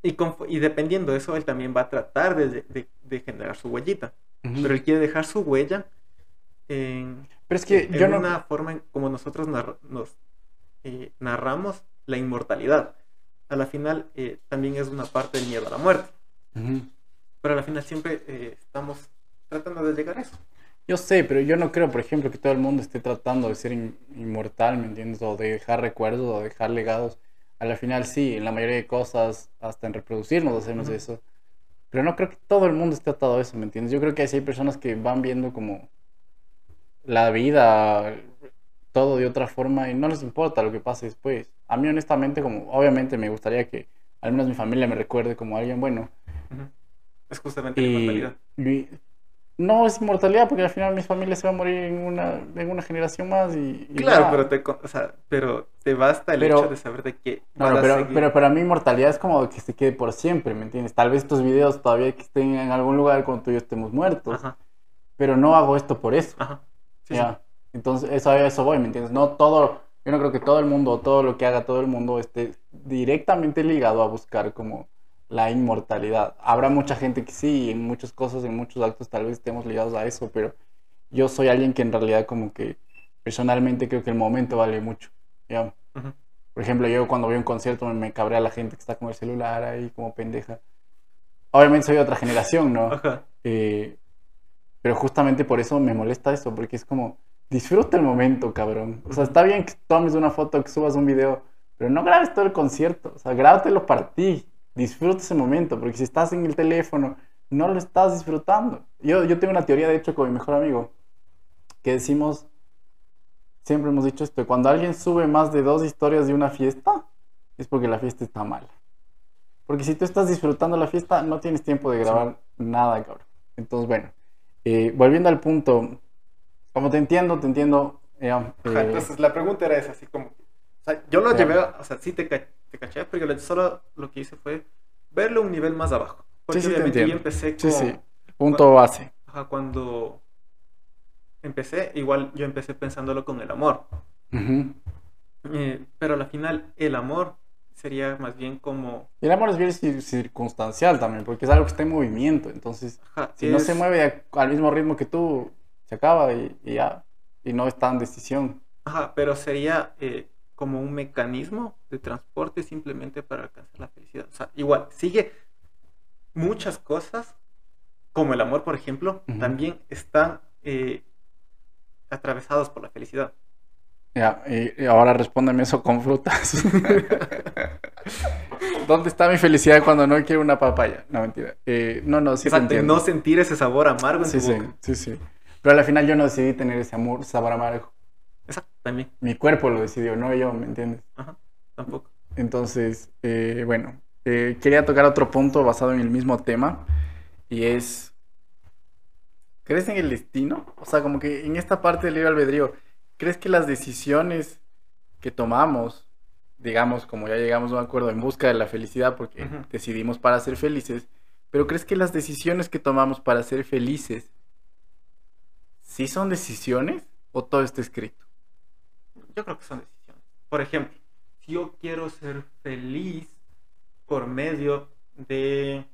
y, y, dependiendo de eso, él también va a tratar de, de, generar su huellita. Pero él quiere dejar su huella en, pero es que yo una forma como nosotros nos narramos la inmortalidad. A la final eh, también es una parte del miedo a la muerte. Pero a la final siempre eh, estamos tratando de llegar a eso. Yo sé, pero yo no creo, por ejemplo, que todo el mundo esté tratando de ser in- inmortal, ¿me entiendes? O de dejar recuerdos o dejar legados. A la final sí, en la mayoría de cosas, hasta en reproducirnos hacemos eso. Pero no creo que todo el mundo esté atado a eso, ¿me entiendes? Yo creo que sí hay personas que van viendo como la vida, todo de otra forma y no les importa lo que pase después. A mí honestamente, como obviamente me gustaría que al menos mi familia me recuerde como alguien bueno. Es justamente la inmortalidad. no es inmortalidad porque al final mi familia se va a morir en una, en una generación más y, y Claro, ya. pero te, o sea, pero te basta el Pero- hecho de saber de que No, pero, pero para mí inmortalidad es como que se quede por siempre, ¿me entiendes? Tal vez estos videos todavía que estén en algún lugar cuando tú y yo estemos muertos, Ajá, pero no hago esto por eso. ajá. Sí, ya. sí. Entonces, eso, a eso voy, ¿me entiendes? No todo, yo no creo que todo el mundo, todo lo que haga todo el mundo esté directamente ligado a buscar como la inmortalidad. Habrá mucha gente que sí, en muchas cosas, en muchos actos tal vez estemos ligados a eso, pero yo soy alguien que en realidad como que personalmente creo que el momento vale mucho, ¿ya? Por ejemplo, yo cuando voy a un concierto me, me cabrea la gente que está con el celular ahí como pendeja. Obviamente soy de otra generación, ¿no? Eh, pero justamente por eso me molesta eso, porque es como, disfruta el momento, cabrón. O sea, está bien que tomes una foto, que subas un video, pero no grabes todo el concierto. O sea, grábatelo para ti. Disfruta ese momento, porque si estás en el teléfono, no lo estás disfrutando. Yo, yo tengo una teoría, de hecho, con mi mejor amigo, que decimos, siempre hemos dicho esto, cuando alguien sube más de dos historias de una fiesta, es porque la fiesta está mal. Porque si tú estás disfrutando la fiesta, no tienes tiempo de grabar nada, cabrón. Entonces, bueno, eh, volviendo al punto, como te entiendo, te entiendo. eh, Ajá, eh, entonces la pregunta era esa, así como, o sea, yo lo llevé, o sea, sí te, te caché, pero yo lo- solo lo que hice fue verlo un nivel más abajo. Porque sí, sí, te obviamente yo entiendo. empecé Sí, con, sí. Punto base. ajá, cuando empecé, igual yo empecé pensándolo con el amor. Ujú. Eh, pero al final el amor sería más bien como, Y el amor es bien cir- circunstancial también, porque es algo que está en movimiento. Entonces, ajá, si no se mueve al mismo ritmo que tú, se acaba y, y ya. Y no está en decisión. Ajá, pero sería eh, como un mecanismo de transporte simplemente para alcanzar la felicidad. O sea, igual, sigue muchas cosas, como el amor, por ejemplo, Ujú. también están eh, atravesados por la felicidad. Ya, y, y ahora respóndeme eso con frutas. ¿Dónde está mi felicidad cuando no quiero una papaya? No, mentira. Eh, no, no, sí te Exacto, y entiendo. no sentir ese sabor amargo en Sí, tu sí, boca. sí, sí. Pero al final yo no decidí tener ese amor, sabor amargo. Exacto, también. Mi cuerpo lo decidió, no yo, ¿me entiendes? Ajá, tampoco. Entonces, eh, bueno, eh, quería tocar otro punto basado en el mismo tema y es, ¿crees en el destino? O sea, como que en esta parte del libre albedrío, ¿crees que las decisiones que tomamos, digamos, como ya llegamos a un acuerdo en busca de la felicidad porque decidimos para ser felices, pero ¿crees que las decisiones que tomamos para ser felices sí son decisiones o todo está escrito? Yo creo que son decisiones. Por ejemplo, si yo quiero ser feliz por medio de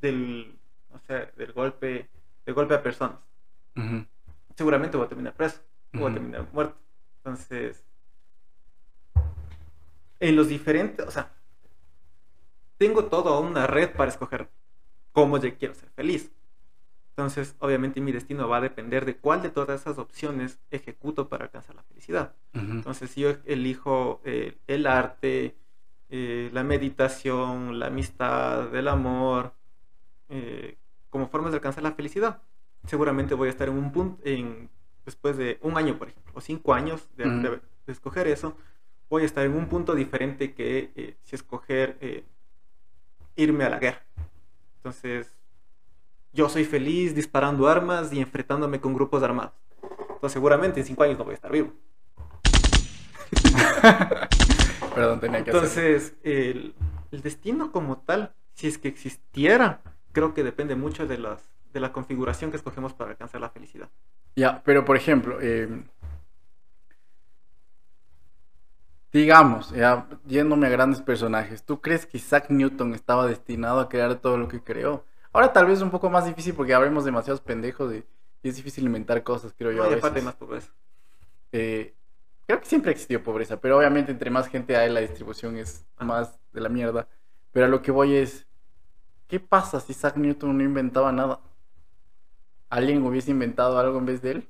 del, no sé, del golpe, del golpe a personas, seguramente voy a terminar preso o voy a terminar muerto. Entonces, en los diferentes, o sea, tengo toda una red para escoger cómo yo quiero ser feliz. Entonces, obviamente mi destino va a depender de cuál de todas esas opciones ejecuto para alcanzar la felicidad. ujú. Entonces, si yo elijo eh, el arte, eh, la meditación, la amistad, el amor, eh, como formas de alcanzar la felicidad, seguramente voy a estar en un punto, en, después de un año, por ejemplo, o cinco años de, Ujú. de- de escoger eso, voy a estar en un punto diferente que eh, si escoger eh, irme a la guerra. Entonces, yo soy feliz disparando armas y enfrentándome con grupos armados. Entonces, seguramente en cinco años no voy a estar vivo. Perdón, tenía que hacer. Entonces, el, el destino como tal, si es que existiera, creo que depende mucho de, las, de la configuración que escogemos para alcanzar la felicidad. Ya, pero por ejemplo, eh, digamos, ya yéndome a grandes personajes, ¿tú crees que Isaac Newton estaba destinado a crear todo lo que creó? Ahora tal vez es un poco más difícil porque habremos demasiados pendejos y, y es difícil inventar cosas, creo yo. No, a veces. aparte más pobreza. Eh, creo que siempre ha existido pobreza, pero obviamente entre más gente hay, la distribución es Ajá. más de la mierda. Pero a lo que voy es, ¿qué pasa si Isaac Newton no inventaba nada? ¿alguien hubiese inventado algo en vez de él?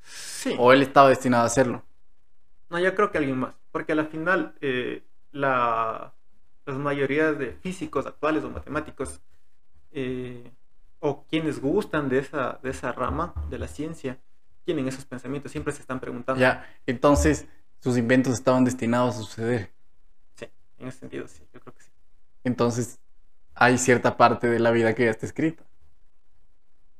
Sí. ¿O él estaba destinado a hacerlo? No, yo creo que alguien más. Porque a la final, eh, la, las mayorías de físicos actuales o matemáticos, eh, o quienes gustan de esa, de esa rama de la ciencia, tienen esos pensamientos, siempre se están preguntando. Ya, entonces sus inventos estaban destinados a suceder. Sí, en ese sentido, sí, yo creo que sí. Entonces hay cierta parte de la vida que ya está escrita.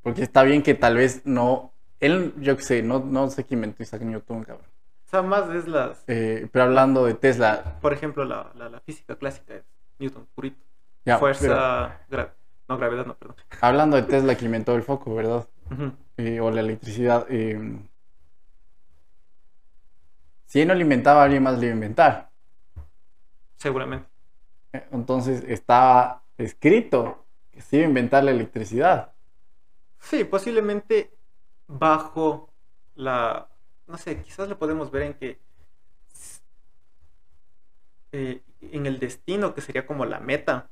Porque está bien que tal vez no. Él, yo qué sé, no, no sé quién inventó Isaac Newton, cabrón. O sea, más es las, Eh, pero hablando de Tesla, por ejemplo, la, la, la física clásica es Newton, purito. ya, pero Fuerza, gra- no, gravedad, no, perdón. hablando de Tesla que inventó el foco, ¿verdad? Eh, o la electricidad. eh, si él no lo inventaba, alguien más lo iba a inventar. Seguramente. Eh, Entonces estaba escrito que se iba a inventar la electricidad. Sí, posiblemente bajo la, no sé, quizás lo podemos ver en que eh, en el destino, que sería como la meta,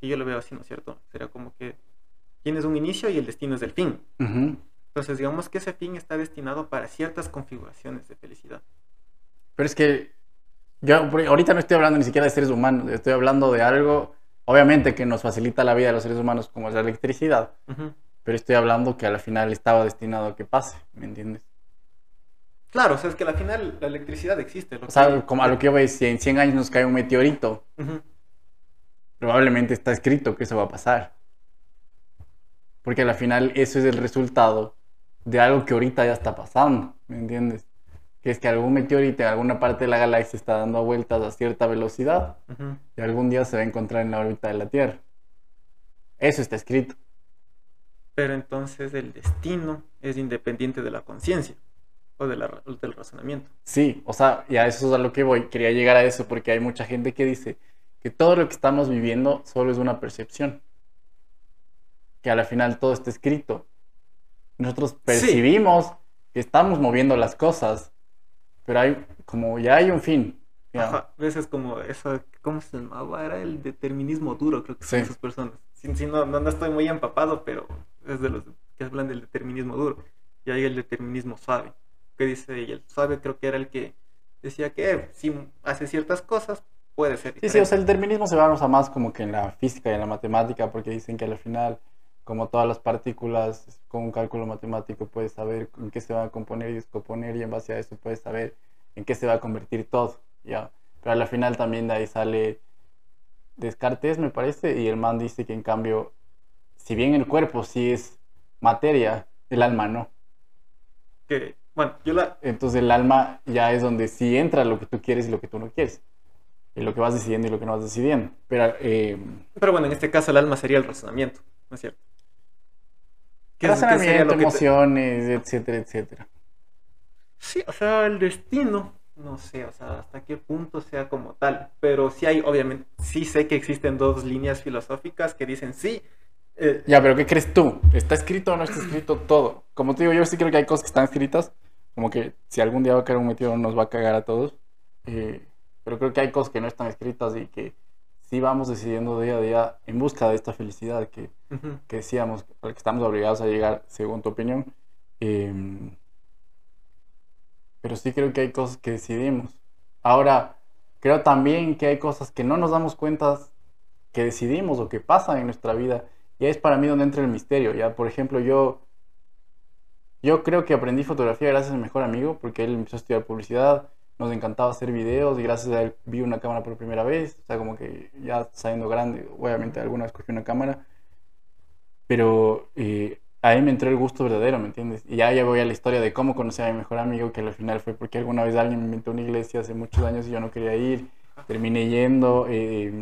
que yo lo veo así, ¿no es cierto? Sería como que tienes un inicio y el destino es el fin. Ujú. Entonces, digamos que ese fin está destinado para ciertas configuraciones de felicidad. Pero es que yo ahorita no estoy hablando ni siquiera de seres humanos, estoy hablando de algo, obviamente que nos facilita la vida a los seres humanos como es la electricidad, Ujú. pero estoy hablando que al final estaba destinado a que pase, ¿me entiendes? Claro, o sea, es que al final la electricidad existe. lo O sea, que- como a lo que yo voy, si en 100 años nos cae un meteorito, Ujú. Probablemente está escrito que eso va a pasar. Porque al final eso es el resultado de algo que ahorita ya está pasando, ¿me entiendes? Que es que algún meteorito en alguna parte de la galaxia está dando vueltas a cierta velocidad y algún día se va a encontrar en la órbita de la Tierra. Eso está escrito. Pero entonces el destino es independiente de la conciencia o de la del razonamiento. Sí, o sea, y a eso es a lo que voy. Quería llegar a eso porque hay mucha gente que dice que todo lo que estamos viviendo solo es una percepción. Que al final todo está escrito. Nosotros percibimos que estamos moviendo las cosas, pero hay como ya hay un fin. Ajá, a veces como eso, ¿cómo se llamaba? Era el determinismo duro, creo que son Sí. esas personas. Sí, sí, no, no, no estoy muy empapado, pero es de los que hablan del determinismo duro. Y hay el determinismo suave, que dice, y el suave creo que era el que decía que eh, si hace ciertas cosas, puede ser Sí, sí, o sea, el determinismo se basa más como que en la física y en la matemática, porque dicen que al final, como todas las partículas, con un cálculo matemático puedes saber en qué se va a componer y descomponer, y en base a eso puedes saber en qué se va a convertir todo, ¿ya? Pero al final también de ahí sale Descartes, me parece, y el man dice que en cambio, si bien el cuerpo sí es materia, el alma no. Que, bueno, yo la... Entonces el alma ya es donde sí entra lo que tú quieres y lo que tú no quieres. Lo que vas decidiendo y lo que no vas decidiendo. Pero eh, Pero bueno, en este caso el alma sería el razonamiento, ¿no es cierto? ¿Qué es- qué sería razonamiento, lo que te- emociones, etcétera, etcétera. Sí, o sea, el destino, no sé, o sea, hasta qué punto sea como tal, pero sí hay, obviamente, sí sé que existen dos líneas filosóficas que dicen sí, eh, Ya, pero ¿qué crees tú? ¿Está escrito o no está escrito todo? Como te digo, yo sí creo que hay cosas que están escritas. Como que si algún día va a caer un meteoro nos va a cagar a todos. eh, pero creo que hay cosas que no están escritas y que sí vamos decidiendo día a día en busca de esta felicidad que, que decíamos, al que estamos obligados a llegar, según tu opinión. Em, pero sí creo que hay cosas que decidimos. Ahora, creo también que hay cosas que no nos damos cuenta que decidimos o que pasan en nuestra vida. Y ahí es para mí donde entra el misterio. Ya, por ejemplo, yo, yo creo que aprendí fotografía gracias a mi mejor amigo, porque él empezó a estudiar publicidad, nos encantaba hacer videos y gracias a él vi una cámara por primera vez. O sea, como que ya saliendo grande, obviamente alguna vez cogí una cámara. Pero eh, ahí me entró el gusto verdadero, ¿me entiendes? Y ya, ya voy a la historia de cómo conocí a mi mejor amigo, que al final fue porque alguna vez alguien me inventó una iglesia hace muchos años y yo no quería ir. Terminé yendo, eh,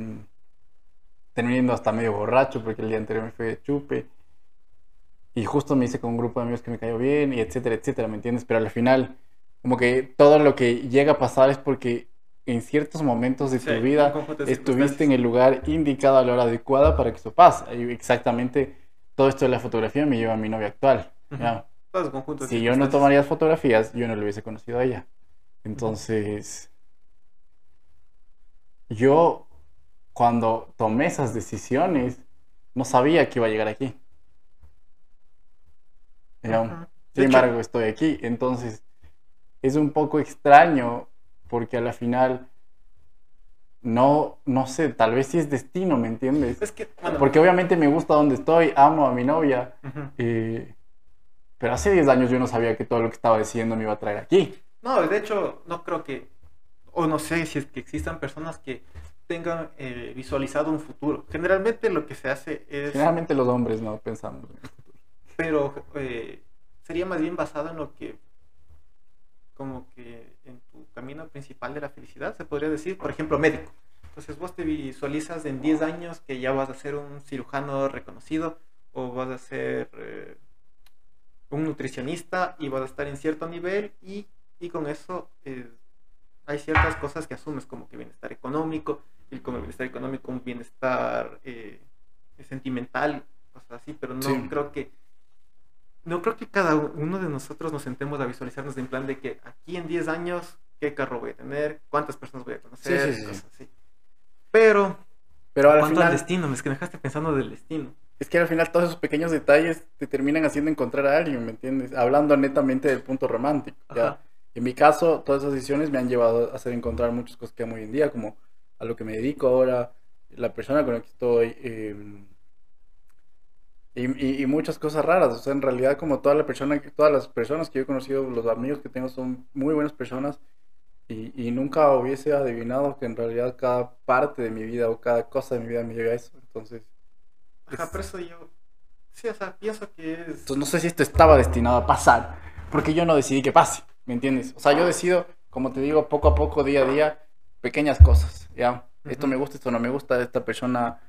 terminé yendo hasta medio borracho porque el día anterior me fue de chupe. Y justo me hice con un grupo de amigos que me cayó bien, y etcétera, etcétera, ¿me entiendes? Pero al final, como que todo lo que llega a pasar es porque en ciertos momentos de sí, tu vida estuviste en el lugar indicado a la hora adecuada para que eso pase. Y exactamente todo esto de la fotografía me lleva a mi novia actual. Si yo no tomaría fotografías, yo no lo hubiese conocido a ella. Entonces, yo cuando tomé esas decisiones, no sabía que iba a llegar aquí. Sin hecho- embargo, estoy aquí. Entonces, es un poco extraño porque a la final, no, no sé, tal vez sí es destino, ¿me entiendes? Es que, bueno, Porque obviamente me gusta donde estoy, amo a mi novia, eh, pero hace 10 años yo no sabía que todo lo que estaba diciendo me iba a traer aquí. No, de hecho, no creo que, o no sé si es que existan personas que tengan eh, visualizado un futuro. Generalmente lo que se hace es, Generalmente los hombres no pensamos. en el futuro. pero eh, sería más bien basado en lo que, como que en tu camino principal de la felicidad, se podría decir, por ejemplo, médico. Entonces vos te visualizas en 10 años que ya vas a ser un cirujano reconocido o vas a ser eh, un nutricionista y vas a estar en cierto nivel y, y con eso eh, hay ciertas cosas que asumes como que bienestar económico y como el bienestar económico un bienestar eh, sentimental, cosas así, pero no Sí. creo que no creo que cada uno de nosotros nos sentemos a visualizarnos en plan de que aquí en 10 años, ¿qué carro voy a tener? ¿Cuántas personas voy a conocer? Sí, sí, sí. Cosas así. Pero, Pero al ¿cuánto al final, destino? Es que me dejaste pensando del destino. es que al final todos esos pequeños detalles te terminan haciendo encontrar a alguien, ¿me entiendes? Hablando netamente del punto romántico. ¿ya? En mi caso, todas esas decisiones me han llevado a hacer encontrar muchas cosas que amo hoy en día, como a lo que me dedico ahora, la persona con la que estoy, eh, y, y- y muchas cosas raras. O sea, en realidad, como toda la persona, todas las personas que yo he conocido, los amigos que tengo son muy buenas personas, y, y nunca hubiese adivinado que en realidad cada parte de mi vida o cada cosa de mi vida me lleve a eso. Entonces, Ajá, Es- por eso yo, sí, o sea, pienso que es... Entonces no sé si esto estaba destinado a pasar, porque yo no decidí que pase, ¿me entiendes? O sea, yo decido, como te digo, poco a poco, día a día, pequeñas cosas, ¿ya? Esto Ujú. me gusta, esto no me gusta, esta persona,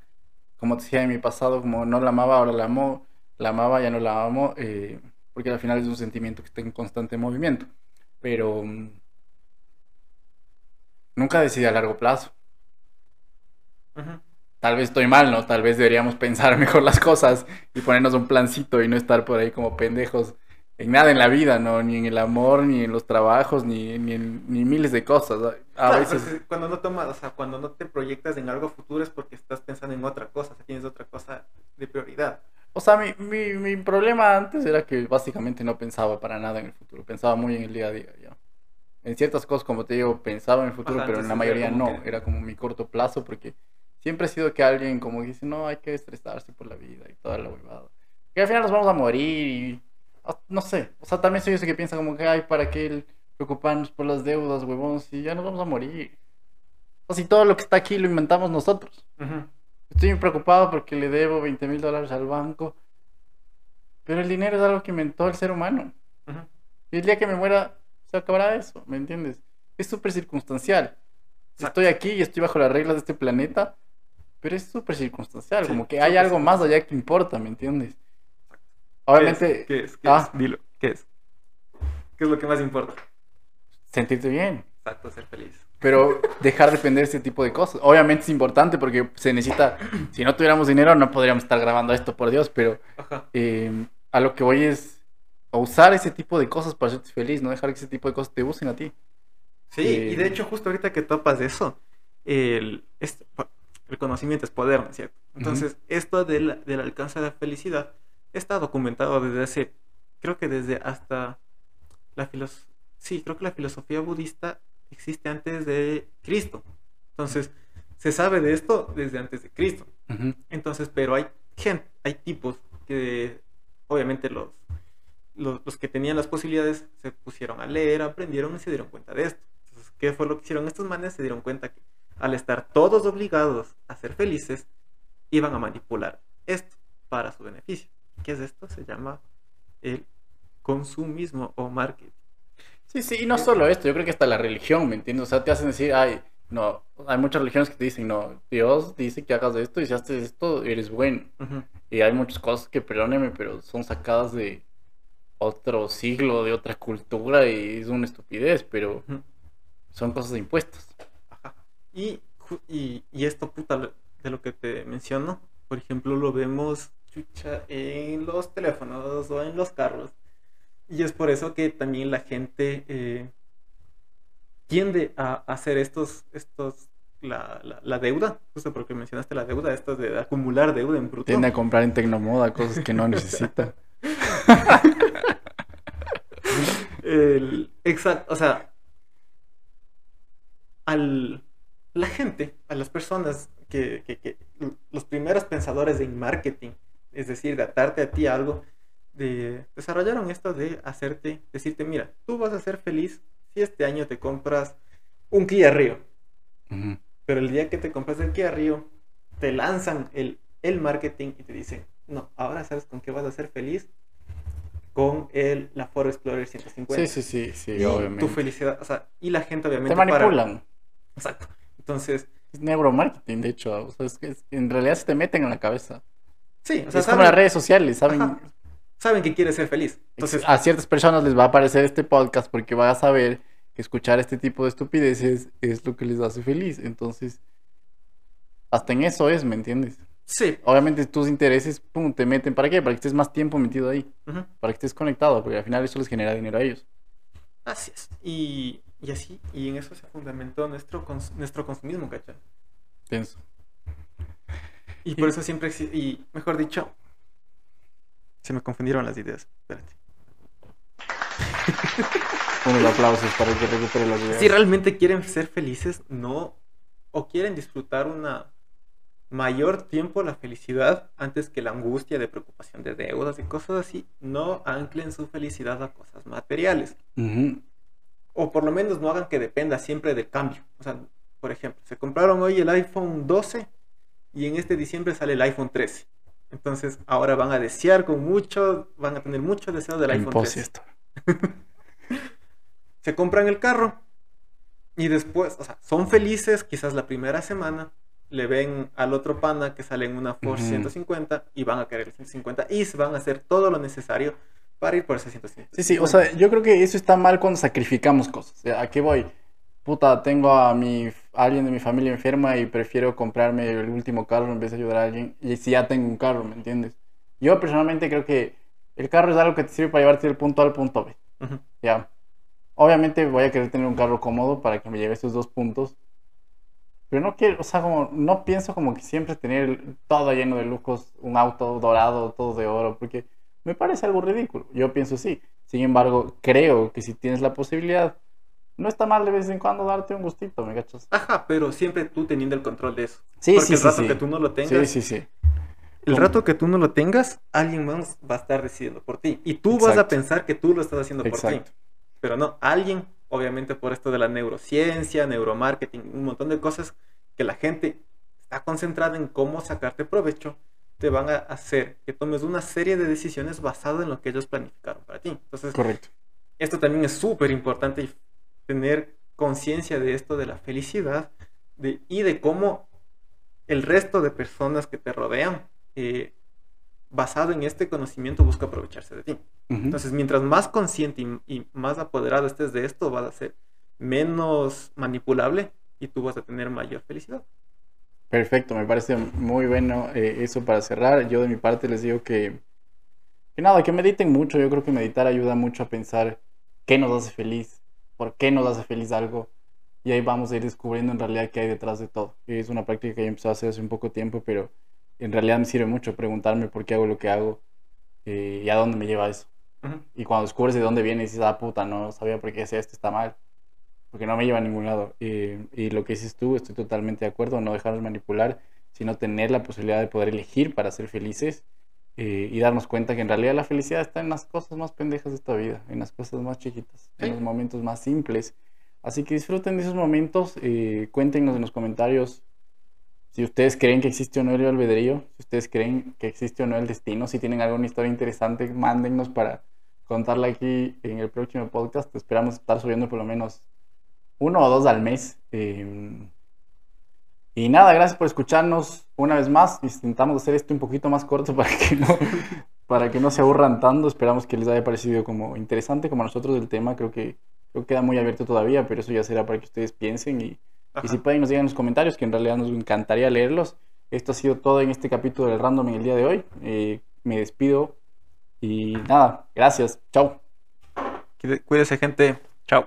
como te decía en mi pasado, como no la amaba, ahora la amo, la amaba, ya no la amo, eh, porque al final es un sentimiento que está en constante movimiento, pero mm, nunca decidí a largo plazo. Tal vez estoy mal, ¿no? Tal vez deberíamos pensar mejor las cosas y ponernos un plancito y no estar por ahí como pendejos en nada en la vida, ¿no? Ni en el amor, ni en los trabajos, ni, ni en ni miles de cosas. A veces... cuando no tomas, o sea, cuando no te proyectas en algo futuro es porque estás pensando en otra cosa, o sea, tienes otra cosa de prioridad. O sea, mi, mi, mi problema antes era que básicamente no pensaba para nada en el futuro. Pensaba muy en el día a día, ¿ya? En ciertas cosas, como te digo, pensaba en el futuro, Ajá, pero en la mayoría no. que- Era como mi corto plazo porque siempre ha sido que alguien como dice, no, hay que estresarse por la vida y toda la huevada. Que al final nos vamos a morir y... ah, No sé. O sea, también soy ese que piensa como que, ay, ¿para qué el preocuparnos por las deudas, huevón? Si ya nos vamos a morir. O si todo lo que está aquí lo inventamos nosotros. Estoy muy preocupado porque le debo 20 mil dólares al banco. Pero el dinero es algo que inventó el ser humano. Y el día que me muera, se acabará eso, ¿me entiendes? Es súper circunstancial. Exacto. Estoy aquí y estoy bajo las reglas de este planeta, pero es súper circunstancial. Sí, como que hay algo más allá que importa, ¿me entiendes? ¿Qué Obviamente, es? ¿Qué es? ¿Qué Ah. es? Dilo, ¿qué es? ¿Qué es lo que más importa? Sentirte bien. Exacto, ser feliz. Pero dejar de depender de este tipo de cosas. Obviamente es importante porque se necesita. Si no tuviéramos dinero, no podríamos estar grabando esto, por Dios. Pero eh, a lo que voy es a usar ese tipo de cosas para hacerte feliz, no dejar que ese tipo de cosas te usen a ti. Sí, Eh, y de hecho justo ahorita que topas de eso, el, este- el conocimiento es poder, ¿no es cierto? Entonces, esto del, del alcance de la felicidad está documentado desde hace, creo que desde hasta la filosofía, sí, creo que la filosofía budista existe antes de Cristo. Entonces, se sabe de esto desde antes de Cristo. Entonces, pero hay gente, hay tipos que obviamente los, los, los que tenían las posibilidades se pusieron a leer, aprendieron y se dieron cuenta de esto. Entonces, ¿qué fue lo que hicieron estos manes? Se dieron cuenta que al estar todos obligados a ser felices, iban a manipular esto para su beneficio. ¿Qué es esto? Se llama el consumismo o marketing. Sí, sí, y no solo esto, yo creo que hasta la religión, ¿me entiendes? O sea, te hacen decir, ay, no, hay muchas religiones que te dicen, no, Dios dice que hagas esto y si haces esto, eres bueno. Y hay muchas cosas que, perdóneme, pero son sacadas de otro siglo, de otra cultura y es una estupidez, pero son cosas impuestas. Ajá. Y, y, y esto, puta, de lo que te menciono, por ejemplo, lo vemos chucha, en los teléfonos o en los carros. Y es por eso que también la gente eh, tiende a hacer estos, estos, la, la, la deuda, justo porque mencionaste la deuda, esto de acumular deuda en bruto. Tiende a comprar en Tecnomoda cosas que no necesita. El, exacto, o sea, al, la gente, a las personas que, que, que, los primeros pensadores en marketing, es decir, de atarte a ti algo, de, desarrollaron esto de hacerte, decirte, mira, tú vas a ser feliz si este año te compras un Kia Rio. Pero el día que te compras el Kia Rio, te lanzan el, el marketing y te dicen, no, ahora sabes con qué vas a ser feliz. Con el, la Ford Explorer 150. Sí, sí, sí, sí, y obviamente. Tu felicidad, o sea, y la gente obviamente... Te manipulan. Exacto. Entonces... Es neuromarketing, de hecho. O sea, es que en realidad se te meten en la cabeza. Sí, o sea, es como las redes sociales, ¿saben? Ajá. Saben que quieres ser feliz. Entonces, a ciertas personas les va a aparecer este podcast porque van a saber que escuchar este tipo de estupideces es lo que les hace feliz. Entonces, hasta en eso es, ¿me entiendes? Sí. Obviamente tus intereses, pum, te meten. ¿Para qué? Para que estés más tiempo metido ahí. Uh -huh. Para que estés conectado, porque al final eso les genera dinero a ellos. Así es. Y, y así, y en eso se fundamentó nuestro, cons nuestro consumismo, ¿cachai? Pienso. Y por eso siempre, y mejor dicho, se me confundieron las ideas. Espérate. Unos aplausos para que recupere las ideas. Si realmente quieren ser felices, no, o quieren disfrutar una mayor tiempo la felicidad antes que la angustia de preocupación de deudas y cosas así, no anclen su felicidad a cosas materiales. Uh -huh. O por lo menos no hagan que dependa siempre del cambio. O sea, por ejemplo, se compraron hoy el iPhone 12 y en este diciembre sale el iPhone 13. Entonces ahora van a desear con mucho, van a tener mucho deseo del iPhone 13. Esto. se compran el carro y después, o sea, son felices quizás la primera semana, le ven al otro pana que sale en una Ford uh -huh. 150 y van a querer el 150 y se van a hacer todo lo necesario para ir por ese 150. Sí, sí, o sea, yo creo que eso está mal cuando sacrificamos cosas. ¿A qué voy? Puta, tengo a mi a alguien de mi familia enferma y prefiero comprarme el último carro en vez de ayudar a alguien. Y si ya tengo un carro, ¿me entiendes? Yo personalmente creo que el carro es algo que te sirve para llevarte del punto A al punto B. Uh -huh. Ya. Obviamente voy a querer tener un carro cómodo para que me lleve esos dos puntos. Pero no quiero, o sea, como no pienso como que siempre tener todo lleno de lujos, un auto dorado, todo de oro, porque me parece algo ridículo. Yo pienso sí. Sin embargo, creo que si tienes la posibilidad, no está mal de vez en cuando darte un gustito, ¿me cachas? Ajá, pero siempre tú teniendo el control de eso. Sí, Porque sí, el rato sí. que tú no lo tengas, Sí, sí, sí. el rato que tú no lo tengas, alguien más va a estar decidiendo por ti. Y tú vas a pensar que tú lo estás haciendo por Exacto. ti. Pero no, alguien, obviamente por esto de la neurociencia, neuromarketing, un montón de cosas que la gente está concentrada en cómo sacarte provecho, te van a hacer que tomes una serie de decisiones basadas en lo que ellos planificaron para ti. Entonces, Correcto. esto también es súper importante y tener conciencia de esto de la felicidad de, y de cómo el resto de personas que te rodean, eh, basado en este conocimiento, busca aprovecharse de ti. Entonces, mientras más consciente y, y más apoderado estés de esto, vas a ser menos manipulable y tú vas a tener mayor felicidad. Perfecto, me parece muy bueno eh, eso para cerrar. Yo de mi parte les digo que, que nada, que mediten mucho. Yo creo que meditar ayuda mucho a pensar qué nos hace feliz, por qué nos hace feliz algo. Y ahí vamos a ir descubriendo en realidad qué hay detrás de todo. Y es una práctica que yo empecé a hacer hace un poco tiempo, pero en realidad me sirve mucho preguntarme por qué hago lo que hago eh, y a dónde me lleva eso. Y cuando descubres de dónde viene, dices, ah, puta, no sabía por qué hacía esto, está mal. Porque no me lleva a ningún lado. Eh, y lo que dices tú, estoy totalmente de acuerdo, no dejarnos manipular, sino tener la posibilidad de poder elegir para ser felices eh, y darnos cuenta que en realidad la felicidad está en las cosas más pendejas de esta vida, en las cosas más chiquitas, en Sí. los momentos más simples. Así que disfruten de esos momentos, eh, cuéntenos en los comentarios si ustedes creen que existe o no el albedrío, si ustedes creen que existe o no el destino, si tienen alguna historia interesante, mándennos para contarla aquí en el próximo podcast. Esperamos estar subiendo por lo menos uno o dos al mes. Eh, y nada, gracias por escucharnos una vez más. Intentamos hacer esto un poquito más corto para que no, para que no se aburran tanto. Esperamos que les haya parecido como interesante como a nosotros el tema. Creo que, creo que queda muy abierto todavía, pero eso ya será para que ustedes piensen y, si pueden nos digan en los comentarios, que en realidad nos encantaría leerlos. Esto ha sido todo en este capítulo del Random en el día de hoy. Eh, me despido y nada, gracias. Chao. Cuídese, gente. Chao.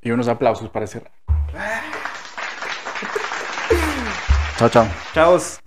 Y unos aplausos para cerrar. Chao, chao. Chaos.